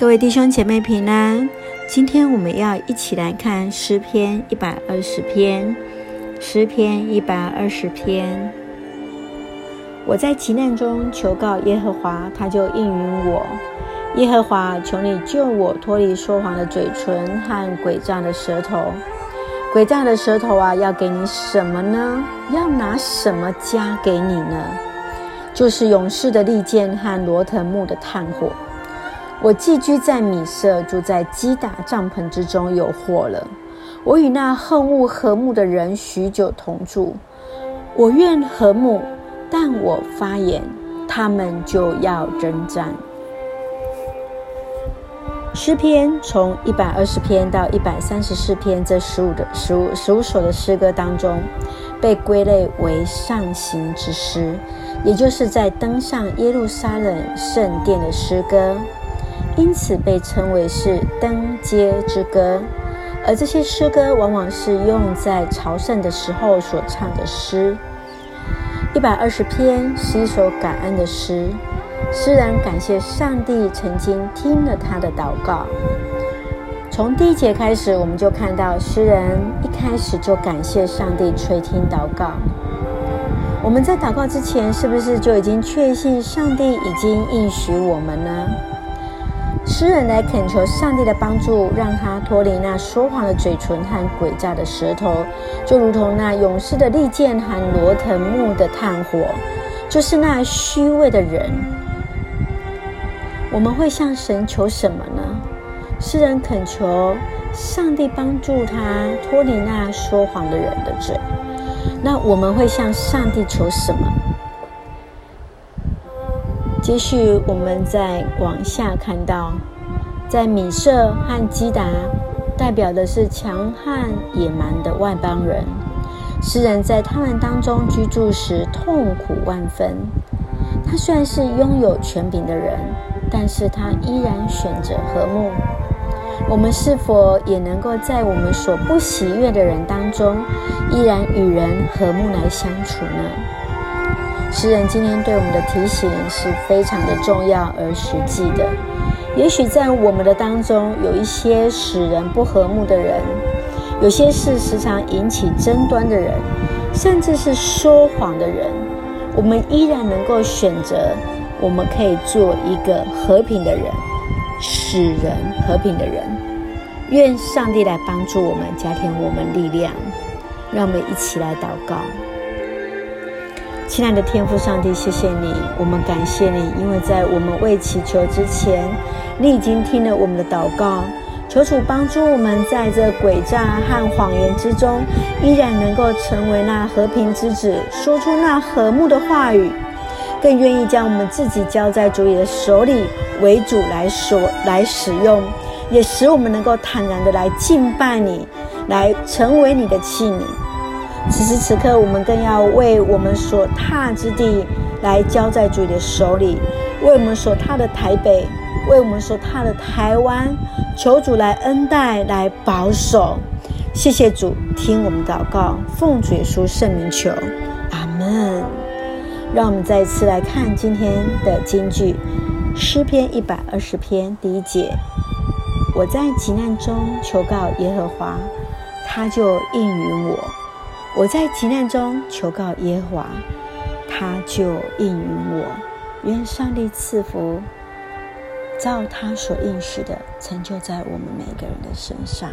各位弟兄姐妹平安，今天我们要一起来看诗篇一百二十篇。诗篇一百二十篇，我在急难中求告耶和华，他就应允我。耶和华，求你救我脱离说谎的嘴唇和诡诈的舌头。诡诈的舌头啊，要给你什么呢？要拿什么加给你呢？就是勇士的利剑和罗藤木的炭火。我寄居在米舍，住在基打帐篷之中，有祸了。我与那恨恶和睦的人许久同住。我愿和睦，但我发言，他们就要征战。诗篇从一百二十篇到一百三十四篇这十五的十五十五首的诗歌当中，被归类为上行之诗，也就是在登上耶路撒冷圣殿的诗歌。因此被称为是登阶之歌，而这些诗歌往往是用在朝圣的时候所唱的诗。一百二十篇是一首感恩的诗，诗人感谢上帝曾经听了他的祷告。从第一节开始，我们就看到诗人一开始就感谢上帝垂听祷告。我们在祷告之前，是不是就已经确信上帝已经应许我们呢？诗人来恳求上帝的帮助，让他脱离那说谎的嘴唇和诡诈的舌头，就如同那勇士的利剑和罗藤木的炭火，就是那虚伪的人。我们会向神求什么呢？诗人恳求上帝帮助他脱离那说谎的人的嘴。那我们会向上帝求什么？接续，我们再往下看到，在米舍和基达，代表的是强悍野蛮的外邦人。诗人在他们当中居住时，痛苦万分。他虽然是拥有权柄的人，但是他依然选择和睦。我们是否也能够在我们所不喜悦的人当中，依然与人和睦来相处呢？诗人今天对我们的提醒是非常的重要而实际的。也许在我们的当中，有一些使人不和睦的人，有些是时常引起争端的人，甚至是说谎的人，我们依然能够选择，我们可以做一个和平的人，使人和平的人。愿上帝来帮助我们，加添我们力量。让我们一起来祷告。亲爱的天父上帝，谢谢你，我们感谢你，因为在我们未祈求之前，你已经听了我们的祷告。求主帮助我们，在这诡诈和谎言之中，依然能够成为那和平之子，说出那和睦的话语，更愿意将我们自己交在主你的手里，为主来所来使用，也使我们能够坦然的来敬拜你，来成为你的器皿。此时此刻，我们更要为我们所踏之地来交在主的手里，为我们所踏的台北，为我们所踏的台湾，求主来恩待，来保守。谢谢主，听我们祷告，奉主耶稣圣名求，阿门。让我们再次来看今天的金句，诗篇一百二十篇第一节：我在急难中求告耶和华，他就应允我。我在急难中求告耶和华，他就应允我。愿上帝赐福，照他所应许的成就在我们每个人的身上。